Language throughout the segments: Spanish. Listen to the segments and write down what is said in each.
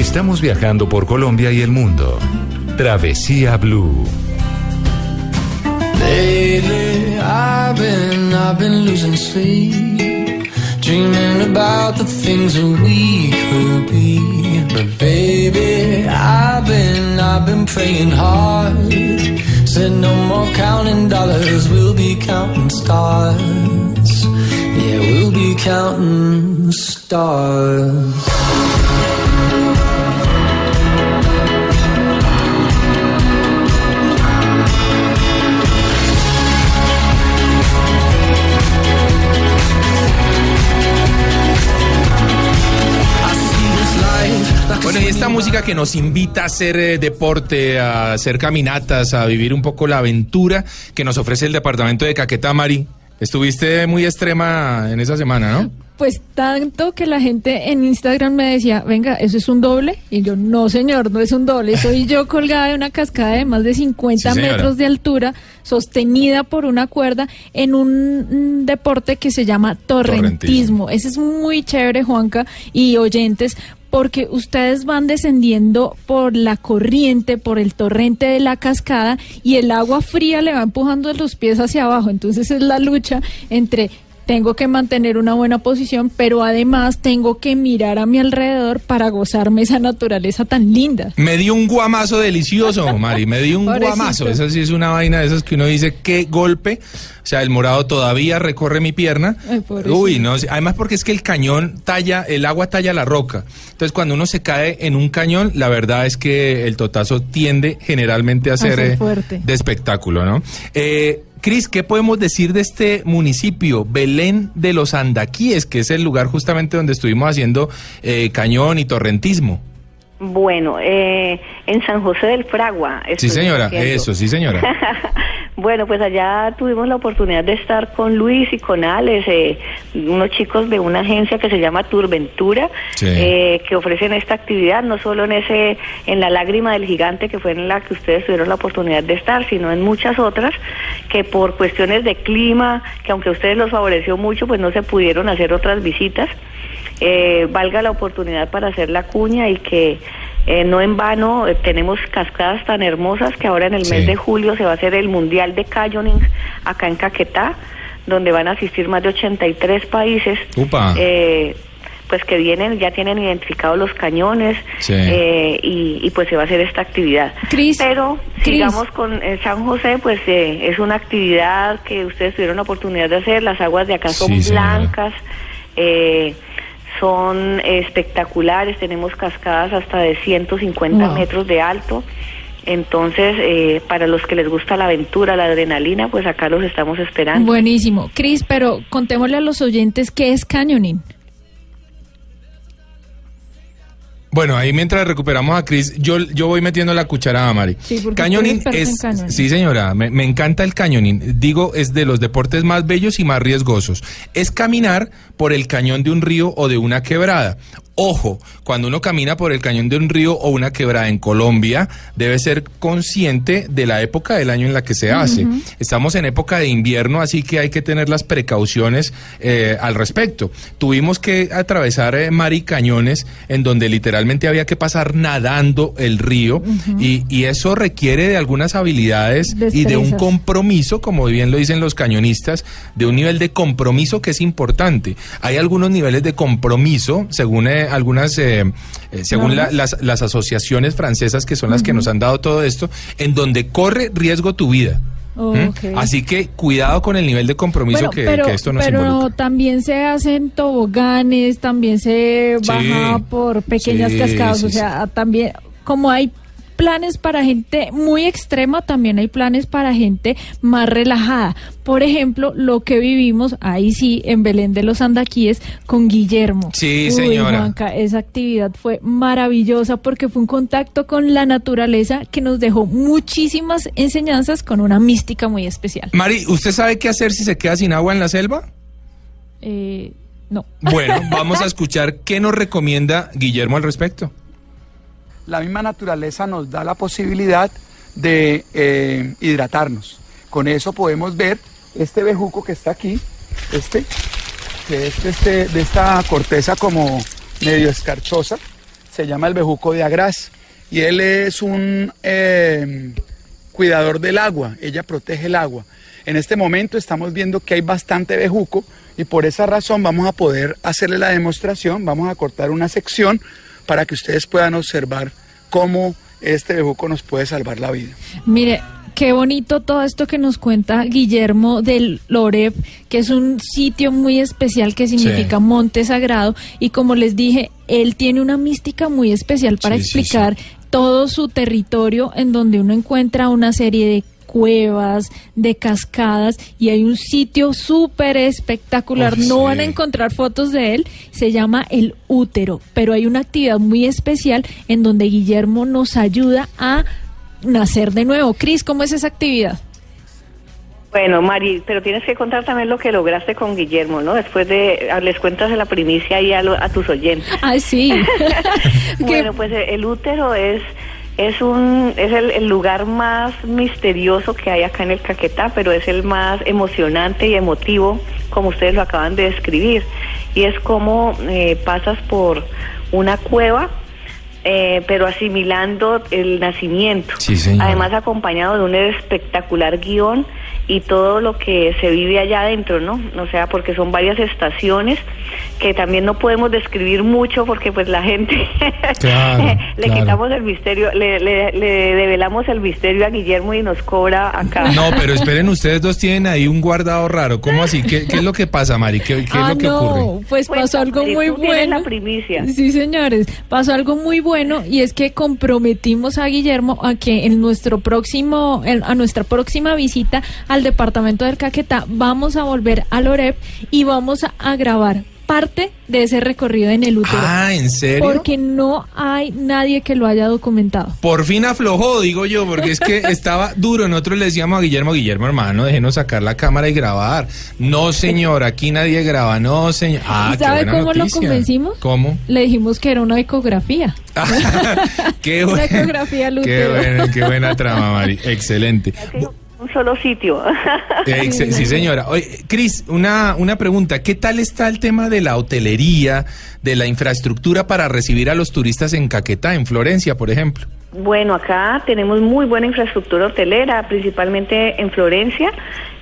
Estamos viajando por Colombia y el mundo. Travesía Blue. Lately, I've been, I've been losing sleep, dreaming about the things that we could be. But baby, I've been, I've been praying hard. Said no more counting dollars, we'll be counting stars. Yeah, we'll be counting stars. Esta música que nos invita a hacer eh, deporte, a hacer caminatas, a vivir un poco la aventura que nos ofrece el departamento de Caquetá, Mari. Estuviste muy extrema en esa semana, ¿no? Pues tanto que la gente en Instagram me decía, venga, ¿eso es un doble? Y yo, no señor, no es un doble, soy yo colgada de una cascada de más de 50 Sí, señora. metros de altura, sostenida por una cuerda, en un deporte que se llama torrentismo. Ese es muy chévere, Juanca, y oyentes, porque ustedes van descendiendo por la corriente, por el torrente de la cascada, y el agua fría le va empujando los pies hacia abajo. Entonces es la lucha entre tengo que mantener una buena posición, pero además tengo que mirar a mi alrededor para gozarme esa naturaleza tan linda. Me dio un guamazo delicioso, Mari, me dio un Pobrecito. guamazo. Esa sí es una vaina de esas que uno dice, qué golpe. O sea, el morado todavía recorre mi pierna. Ay. Uy, no, además porque es que el cañón talla, el agua talla la roca. Entonces, cuando uno se cae en un cañón, la verdad es que el totazo tiende generalmente a ser, ser eh, de espectáculo, ¿no? Eh, Cris, ¿qué podemos decir de este municipio, Belén de los Andaquíes, que es el lugar justamente donde estuvimos haciendo eh, cañón y torrentismo? Bueno, eh, en San José del Fragua. Sí, señora, haciendo. eso, sí, señora. bueno, pues allá tuvimos la oportunidad de estar con Luis y con Alex, eh, unos chicos de una agencia que se llama Turventura, Sí. eh, que ofrecen esta actividad, no solo en ese, en la lágrima del gigante que fue en la que ustedes tuvieron la oportunidad de estar, sino en muchas otras que por cuestiones de clima, que aunque a ustedes los favoreció mucho, pues no se pudieron hacer otras visitas. Eh, valga la oportunidad para hacer la cuña y que eh, no en vano eh, tenemos cascadas tan hermosas que ahora en el Sí. mes de julio se va a hacer el Mundial de Canyoning acá en Caquetá, donde van a asistir más de 83 países. Upa. eh, pues que vienen, ya tienen identificados los cañones Sí. eh, y, y pues se va a hacer esta actividad. Cris, Pero sigamos con eh, San José, pues eh, es una actividad que ustedes tuvieron la oportunidad de hacer, las aguas de acá son Sí, blancas, eh, son espectaculares, tenemos cascadas hasta de 150 Wow. metros de alto. Entonces, eh, para los que les gusta la aventura, la adrenalina, pues acá los estamos esperando. Buenísimo. Cris, pero contémosle a los oyentes qué es canyoning. Bueno, ahí mientras recuperamos a Cris, yo, yo voy metiendo la cucharada, Mari. Sí, porque cañoning es, cañoning. sí señora, me, me encanta el cañoning. Digo, es de los deportes más bellos y más riesgosos. Es caminar por el cañón de un río o de una quebrada. Ojo, cuando uno camina por el cañón de un río o una quebrada en Colombia, debe ser consciente de la época del año en la que se hace. Estamos en época de invierno, así que hay que tener las precauciones eh, al respecto. Tuvimos que atravesar eh, Mari Cañones, en donde literalmente había que pasar nadando el río, y, y eso requiere de algunas habilidades y de un compromiso, como bien lo dicen los cañonistas, de un nivel de compromiso que es importante. Hay algunos niveles de compromiso, según eh, algunas, eh, eh, según la- las, las asociaciones francesas que son las que nos han dado todo esto, en donde corre riesgo tu vida. ¿Mm? Ok. Así que cuidado con el nivel de compromiso Bueno, que, pero, que esto nos pero involucra. también se hacen toboganes, también se Sí. baja por pequeñas Sí, cascadas, sí, o sea, también como hay planes para gente muy extrema, también hay planes para gente más relajada. Por ejemplo, lo que vivimos ahí sí en Belén de los Andaquíes con Guillermo. Sí, Uy, señora. Juanca, esa actividad fue maravillosa porque fue un contacto con la naturaleza que nos dejó muchísimas enseñanzas con una mística muy especial. Mari, ¿usted sabe qué hacer si se queda sin agua en la selva? Eh, no. Bueno, vamos a escuchar qué nos recomienda Guillermo al respecto. La misma naturaleza nos da la posibilidad de eh, hidratarnos. Con eso podemos ver este bejuco que está aquí, este, que es de, este, de esta corteza como medio escarchosa, se se llama el bejuco de agraz y él es un eh, cuidador del agua, ella protege el agua. En este momento estamos viendo que hay bastante bejuco y por esa razón vamos a poder hacerle la demostración, vamos a cortar una sección para que ustedes puedan observar cómo este bejuco nos puede salvar la vida. Mire, qué bonito todo esto que nos cuenta Guillermo del Loreb, que es un sitio muy especial que significa Sí. monte sagrado. Y como les dije, él tiene una mística muy especial para Sí, sí, explicar todo su territorio en donde uno encuentra una serie de cuevas, de cascadas y hay un sitio súper espectacular. Uf, no sí. van a encontrar fotos de él, se llama el útero, pero hay una actividad muy especial en donde Guillermo nos ayuda a nacer de nuevo. Cris, ¿cómo es esa actividad? Bueno, Mari, pero tienes que contar también lo que lograste con Guillermo, ¿no? Después de, ah, les cuentas de la primicia ahí a, lo- a tus oyentes. Ah, sí. Bueno, pues eh, el útero es es un es el, el lugar más misterioso que hay acá en el Caquetá, pero es el más emocionante y emotivo, como ustedes lo acaban de describir. Y es como eh, pasas por una cueva, eh, pero asimilando el nacimiento. Sí. Además acompañado de un espectacular guion y todo lo que se vive allá adentro, ¿no? O sea, porque son varias estaciones que también no podemos describir mucho porque pues la gente Claro, le claro. quitamos el misterio, le, le, le develamos el misterio a Guillermo y nos cobra acá. No, pero esperen, ustedes dos tienen ahí un guardado raro. ¿Cómo así? ¿Qué, qué es lo que pasa, Mari? ¿Qué, qué ah, es lo que no, ocurre? pues pasó algo muy bueno. la primicia. Sí, señores, pasó algo muy bueno y es que comprometimos a Guillermo a que en nuestro próximo, en- a nuestra próxima visita al departamento del Caquetá vamos a volver a Lorep y vamos a, a grabar parte de ese recorrido en el útero. Ah, ¿en serio? porque no hay nadie que lo haya documentado. Por fin aflojó, digo yo, porque es que estaba duro. Nosotros le decíamos a Guillermo, Guillermo, hermano, déjenos sacar la cámara y grabar. No, señor, aquí nadie graba. No, señor. Ah, ¿Y qué sabe buena cómo lo convencimos? ¿Cómo? Le dijimos que era una ecografía. qué Una buena, ecografía al qué buena, qué buena trama, Mari. Excelente. Un solo sitio. Ex- sí, señora. Cris, una, una pregunta. ¿Qué tal está el tema de la hotelería, de la infraestructura para recibir a los turistas en Caquetá, en Florencia, por ejemplo? Bueno, acá tenemos muy buena infraestructura hotelera, principalmente en Florencia.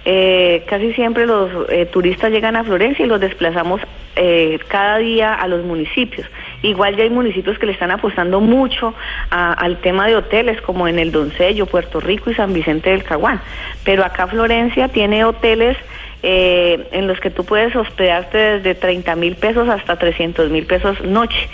Eh, casi siempre los eh, turistas llegan a Florencia y los desplazamos eh, cada día a los municipios. Igual ya hay municipios que le están apostando mucho a- al tema de hoteles, como en el Doncello, Puerto Rico y San Vicente del Caguán. Pero acá Florencia tiene hoteles eh, en los que tú puedes hospedarte desde 30 mil pesos hasta 300 mil pesos noche.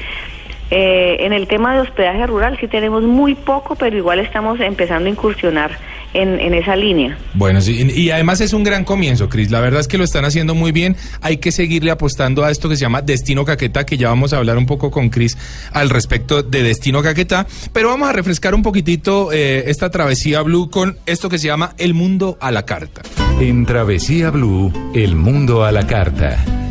Eh, en el tema de hospedaje rural sí tenemos muy poco, pero igual estamos empezando a incursionar en, en esa línea. Bueno, sí, y además es un gran comienzo, Cris. La verdad es que lo están haciendo muy bien. Hay que seguirle apostando a esto que se llama Destino Caquetá, que ya vamos a hablar un poco con Cris al respecto de Destino Caquetá. Pero vamos a refrescar un poquitito eh, esta travesía blue con esto que se llama El Mundo a la Carta. En Travesía Blue, el mundo a la carta.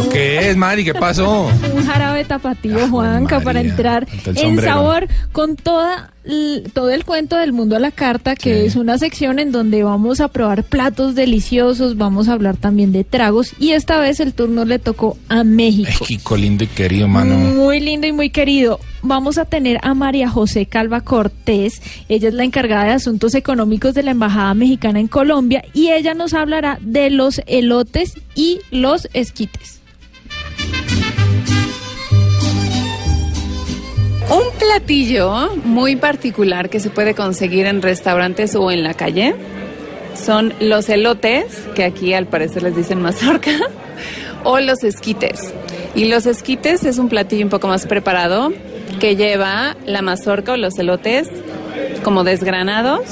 ¿Eso qué es, Mari? ¿Qué pasó? un jarabe tapatío, Ah, Juanca, María, para entrar en sabor con toda todo el cuento del mundo a la carta, que Sí. es una sección en donde vamos a probar platos deliciosos, vamos a hablar también de tragos y esta vez el turno le tocó a México. México lindo y querido, mano. Muy lindo y muy querido. Vamos a tener a María José Calva Cortés. Ella es la encargada de asuntos económicos de la Embajada Mexicana en Colombia y ella nos hablará de los elotes y los esquites. Un platillo muy particular que se puede conseguir en restaurantes o en la calle son los elotes, que aquí al parecer les dicen mazorca, o los esquites. Y los esquites es un platillo un poco más preparado que lleva la mazorca o los elotes como desgranados.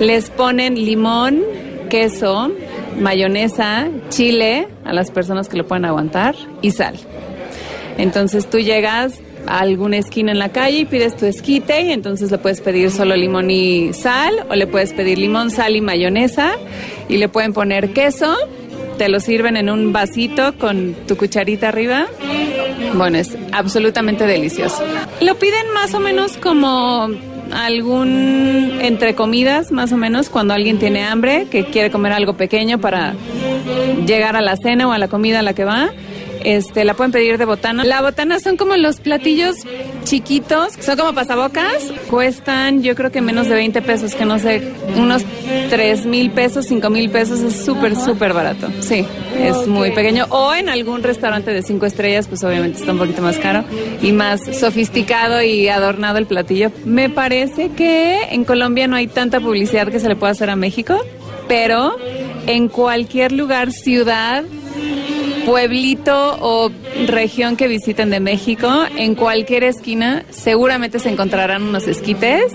Les ponen limón, queso, mayonesa, chile a las personas que lo pueden aguantar y sal. Entonces tú llegas a alguna esquina en la calle y pides tu esquite y entonces le puedes pedir solo limón y sal o le puedes pedir limón, sal y mayonesa y le pueden poner queso. Te lo sirven en un vasito con tu cucharita arriba Bueno, es absolutamente delicioso. Lo piden más o menos como algún entre comidas, más o menos, cuando alguien tiene hambre, que quiere comer algo pequeño para llegar a la cena o a la comida a la que va. Este, la pueden pedir de botana. La botana son como los platillos chiquitos, son como pasabocas, cuestan yo creo que menos de 20 pesos, que no sé, unos 3 mil pesos, 5 mil pesos, es súper, súper barato. Sí, es muy pequeño. O en algún restaurante de 5 estrellas, pues obviamente está un poquito más caro y más sofisticado y adornado el platillo. Me parece que en Colombia no hay tanta publicidad que se le pueda hacer a México, pero en cualquier lugar, ciudad, pueblito o región que visiten de México, en cualquier esquina seguramente se encontrarán unos esquites.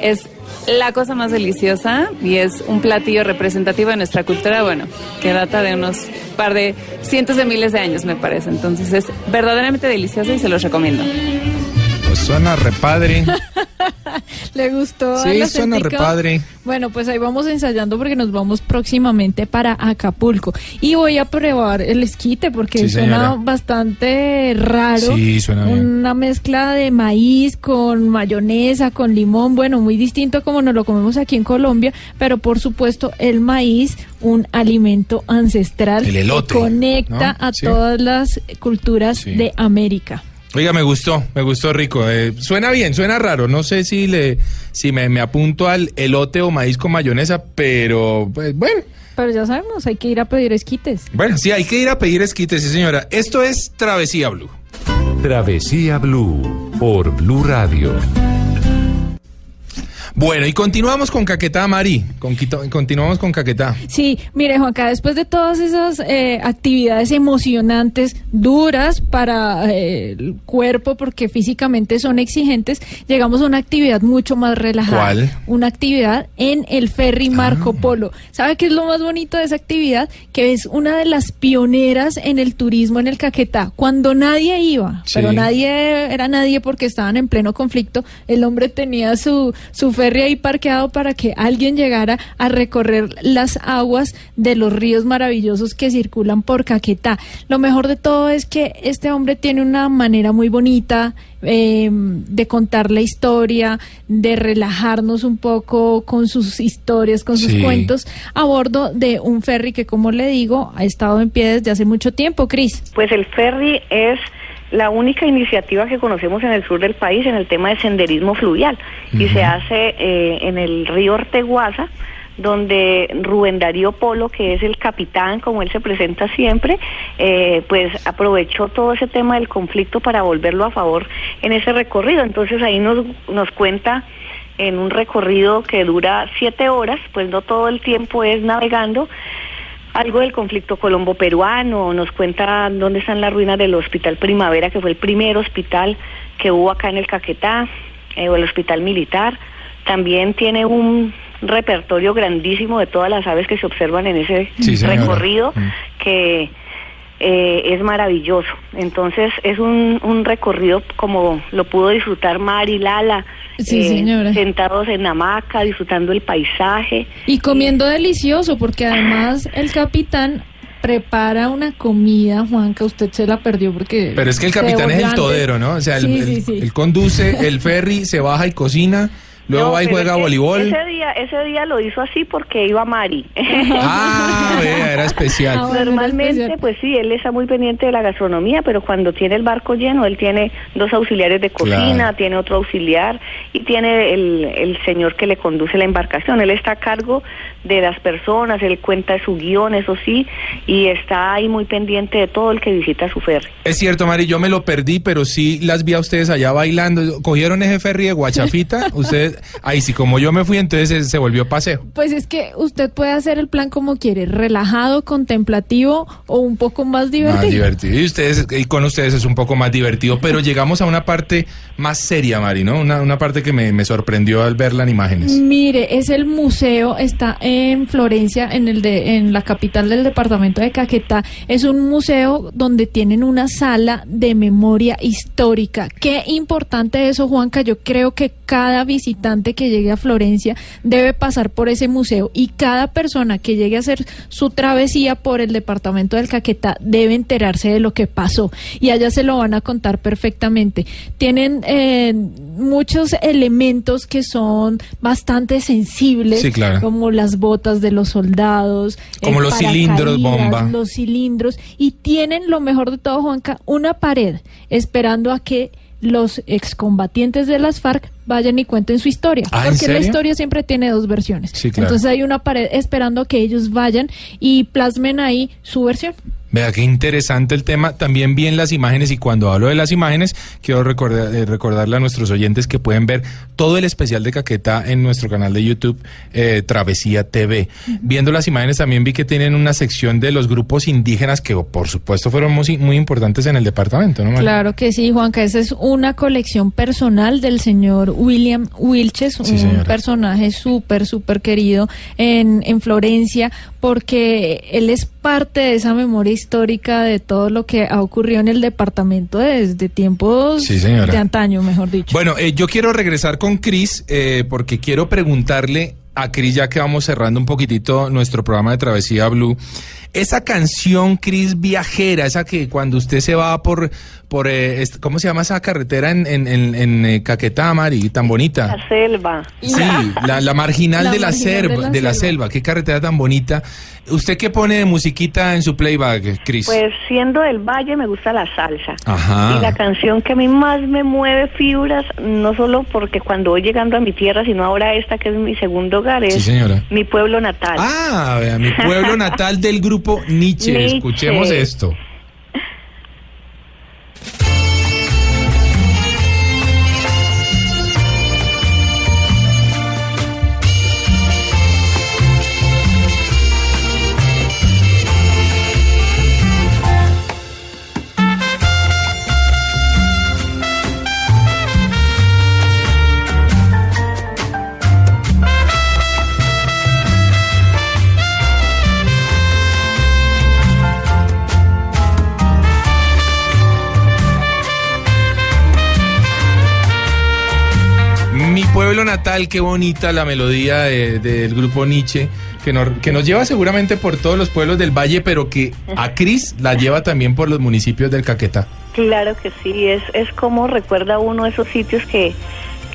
Es la cosa más deliciosa y es un platillo representativo de nuestra cultura, bueno, que data de unos par de cientos de miles de años, me parece. Entonces es verdaderamente delicioso y se los recomiendo. Pues suena repadre. ¿Le gustó? Sí, suena repadre. Bueno, pues ahí vamos ensayando porque nos vamos próximamente para Acapulco. Y voy a probar el esquite porque Sí, suena bastante raro. Sí, suena bien. Una mezcla de maíz con mayonesa, con limón. Bueno, muy distinto a como nos lo comemos aquí en Colombia. Pero por supuesto, el maíz, un alimento ancestral El elote, que conecta ¿no? a Sí. todas las culturas de América. Oiga, me gustó, me gustó rico. Eh, suena bien, suena raro. No sé si le, si me, me apunto al elote o maíz con mayonesa, pero pues, bueno. Pero ya sabemos, hay que ir a pedir esquites. Bueno, sí, hay que ir a pedir esquites, sí, señora. Esto es Travesía Blue. Travesía Blue por Blue Radio. Bueno, y continuamos con Caquetá, Mari. Con, quito- continuamos con Caquetá. Sí, mire Juanca, después de todas esas eh, actividades emocionantes, duras para eh, el cuerpo, porque físicamente son exigentes, llegamos a una actividad mucho más relajada. ¿Cuál? Una actividad en el ferry Marco Polo. ¿Sabe qué es lo más bonito de esa actividad? Que es una de las pioneras en el turismo en el Caquetá. Cuando nadie iba, Sí. pero nadie era nadie porque estaban en pleno conflicto, el hombre tenía su, su ferry ahí parqueado para que alguien llegara a recorrer las aguas de los ríos maravillosos que circulan por Caquetá. Lo mejor de todo es que este hombre tiene una manera muy bonita eh, de contar la historia, de relajarnos un poco con sus historias, con sus Sí. cuentos, a bordo de un ferry que, como le digo, ha estado en pie desde hace mucho tiempo, Cris. Pues el ferry es la única iniciativa que conocemos en el sur del país en el tema de senderismo fluvial y se hace eh, en el río Orteguaza donde Rubén Darío Polo, que es el capitán, como él se presenta siempre, eh, pues aprovechó todo ese tema del conflicto para volverlo a favor en ese recorrido. Entonces ahí nos, nos cuenta en un recorrido que dura siete horas, pues no todo el tiempo es navegando, algo del conflicto colombo-peruano, nos cuenta dónde están las ruinas del Hospital Primavera, que fue el primer hospital que hubo acá en el Caquetá, eh, o el hospital militar. También tiene un repertorio grandísimo de todas las aves que se observan en ese Sí, recorrido, Mm. que eh, es maravilloso. Entonces es un, un recorrido como lo pudo disfrutar Mari, Lala, Sí, señora. sentados en hamaca, disfrutando el paisaje. Y comiendo delicioso, porque además el capitán prepara una comida, Juanca, usted se la perdió porque... Pero es que el capitán es el todero. ¿no? O sea, el- Sí, el- sí, sí. él conduce el ferry, se baja y cocina, luego No, va y pero juega es voleibol. Ese día, ese día lo hizo así porque iba Mari. Ah, vea, era especial. Ah, bueno, era Normalmente, especial. pues sí, él está muy pendiente de la gastronomía, pero cuando tiene el barco lleno, él tiene dos auxiliares de cocina, Claro. tiene otro auxiliar y tiene el, el señor que le conduce la embarcación. Él está a cargo de las personas, él cuenta su guion, eso sí, y está ahí muy pendiente de todo el que visita su ferry. Es cierto, Mari, yo me lo perdí, pero sí las vi a ustedes allá bailando. ¿Cogieron ese ferry de Guachafita? Ustedes, ahí sí, como yo me fui, entonces se, volvió paseo. Pues es que usted puede hacer el plan como quiere, relajado, contemplativo o un poco más divertido. Más divertido. Y, ustedes, y con ustedes es un poco más divertido, pero llegamos a una parte más seria, Mari, ¿no? Una, una parte que me, me sorprendió al verla en imágenes. Mire, es el museo, está en Florencia, en el de, en la capital del departamento de Caquetá. Es un museo donde tienen una sala de memoria histórica. Qué importante eso, Juanca. Yo creo que cada visitante visitante que llegue a Florencia debe pasar por ese museo y cada persona que llegue a hacer su travesía por el departamento del Caquetá debe enterarse de lo que pasó y allá se lo van a contar perfectamente. Tienen eh, muchos elementos que son bastante sensibles, Sí, claro. como las botas de los soldados, Como los cilindros, bomba. los cilindros y tienen lo mejor de todo, Juanca, una pared esperando a que los excombatientes de las FARC vayan y cuenten su historia, Ah, ¿en porque la historia siempre tiene dos versiones. Sí, claro. Entonces hay una pared esperando que ellos vayan y plasmen ahí su versión. Vea qué interesante el tema. También vi en las imágenes y cuando hablo de las imágenes, quiero recordar, eh, recordarle a nuestros oyentes que pueden ver todo el especial de Caquetá en nuestro canal de YouTube eh, Travesía TV. Viendo las imágenes también vi que tienen una sección de los grupos indígenas que por supuesto fueron muy, muy importantes en el departamento, ¿no? María? Claro que sí, Juanca. Esa es una colección personal del señor William Wilches, Sí, un señora. personaje súper, súper querido en, en Florencia, porque él es parte de esa memoria histórica de todo lo que ha ocurrido en el departamento desde tiempos Sí, de antaño, mejor dicho. Bueno, eh, yo quiero regresar con Cris eh, porque quiero preguntarle a Cris, ya que vamos cerrando un poquitito nuestro programa de Travesía Blue, esa canción, Cris, viajera, esa que cuando usted se va por, por eh, est- ¿cómo se llama esa carretera en, en, en, en, eh, Caquetá, Mari, tan bonita? La selva. Sí, la, la marginal, La de, la marginal selva, de la de la selva. selva, qué carretera tan bonita. ¿Usted qué pone de musiquita en su playback, Cris? Pues siendo del valle me gusta la salsa. Ajá. Y la canción que a mí más me mueve fibras, no solo porque cuando voy llegando a mi tierra, sino ahora esta que es mi segundo hogar, es Sí, señora. mi pueblo natal. Ah, vea, mi pueblo natal del grupo Nietzsche. Nietzsche. Escuchemos esto. Natal, qué bonita la melodía de- del grupo Nietzsche, que nos, que nos lleva seguramente por todos los pueblos del valle, pero que a Cris la lleva también por los municipios del Caquetá. Claro que sí, es, es como recuerda uno esos sitios que,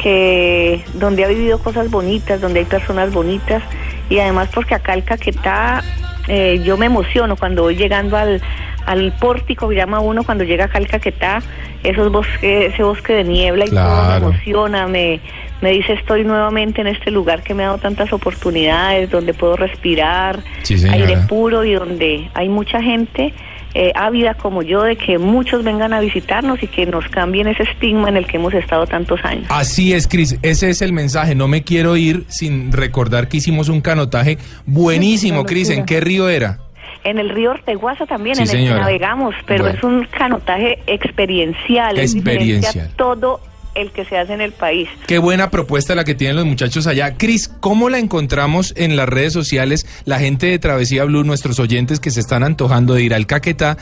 que donde ha vivido cosas bonitas, donde hay personas bonitas y además porque acá el Caquetá, eh, yo me emociono cuando voy llegando al, al pórtico, que llama uno cuando llega acá al Caquetá, esos bosque, ese bosque de niebla y todo Claro. me emociona, me, me dice estoy nuevamente en este lugar que me ha dado tantas oportunidades, donde puedo respirar, Sí, aire puro y donde hay mucha gente eh, ávida como yo de que muchos vengan a visitarnos y que nos cambien ese estigma en el que hemos estado tantos años. Así es, Cris, ese es el mensaje. No me quiero ir sin recordar que hicimos un canotaje buenísimo, Cris. ¿En qué río era? En el río Orteguaza también, Sí, en el señora. que navegamos, pero Bueno. es un canotaje experiencial, Experiencial. todo el que se hace en el país. Qué buena propuesta la que tienen los muchachos allá. Cris, ¿cómo la encontramos en las redes sociales? La gente de Travesía Blue, nuestros oyentes que se están antojando de ir al Caquetá,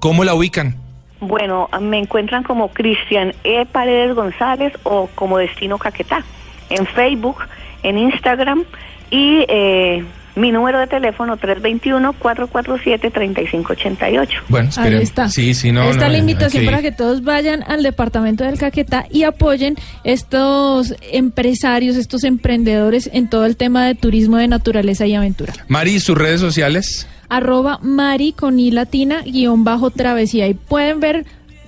¿cómo la ubican? Bueno, me encuentran como Cristian E. Paredes González o como Destino Caquetá en Facebook, en Instagram y eh, mi número de teléfono 321-447-3588. Bueno, Ahí está. Sí, sí, no. Ahí está no, la invitación para que todos vayan al departamento del Caquetá y apoyen estos empresarios, estos emprendedores en todo el tema de turismo de naturaleza y aventura. Mari, sus redes sociales. Arroba Mari con I latina guion bajo travesía y pueden ver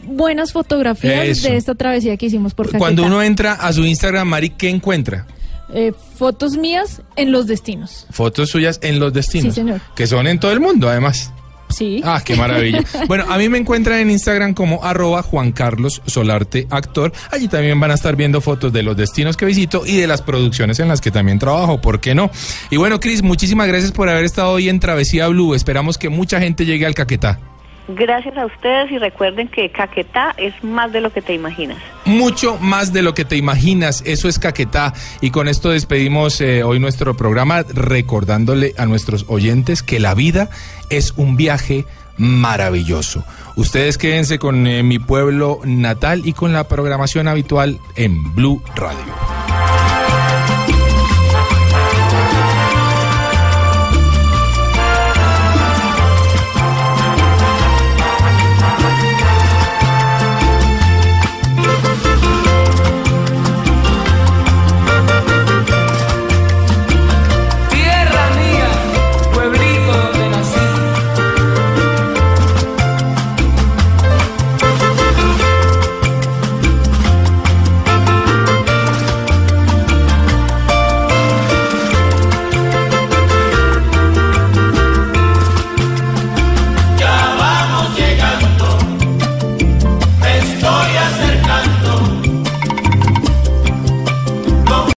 buenas fotografías Eso. de esta travesía que hicimos por Caquetá. Cuando uno entra a su Instagram, Mari, ¿qué encuentra? Eh, fotos mías en los destinos. Fotos suyas en los destinos. Sí, señor. Que son en todo el mundo, además. Sí. Ah, qué maravilla. Bueno, a mí me encuentran en Instagram como arroba Juan Carlos Solarte Actor. Allí también van a estar viendo fotos de los destinos que visito y de las producciones en las que también trabajo, ¿por qué no? Y bueno, Cris, muchísimas gracias por haber estado hoy en Travesía Blue. Esperamos que mucha gente llegue al Caquetá. Gracias a ustedes y recuerden que Caquetá es más de lo que te imaginas. Mucho más de lo que te imaginas, eso es Caquetá. Y con esto despedimos eh, hoy nuestro programa recordándole a nuestros oyentes que la vida es un viaje maravilloso. Ustedes quédense con eh, mi pueblo natal y con la programación habitual en Blue Radio.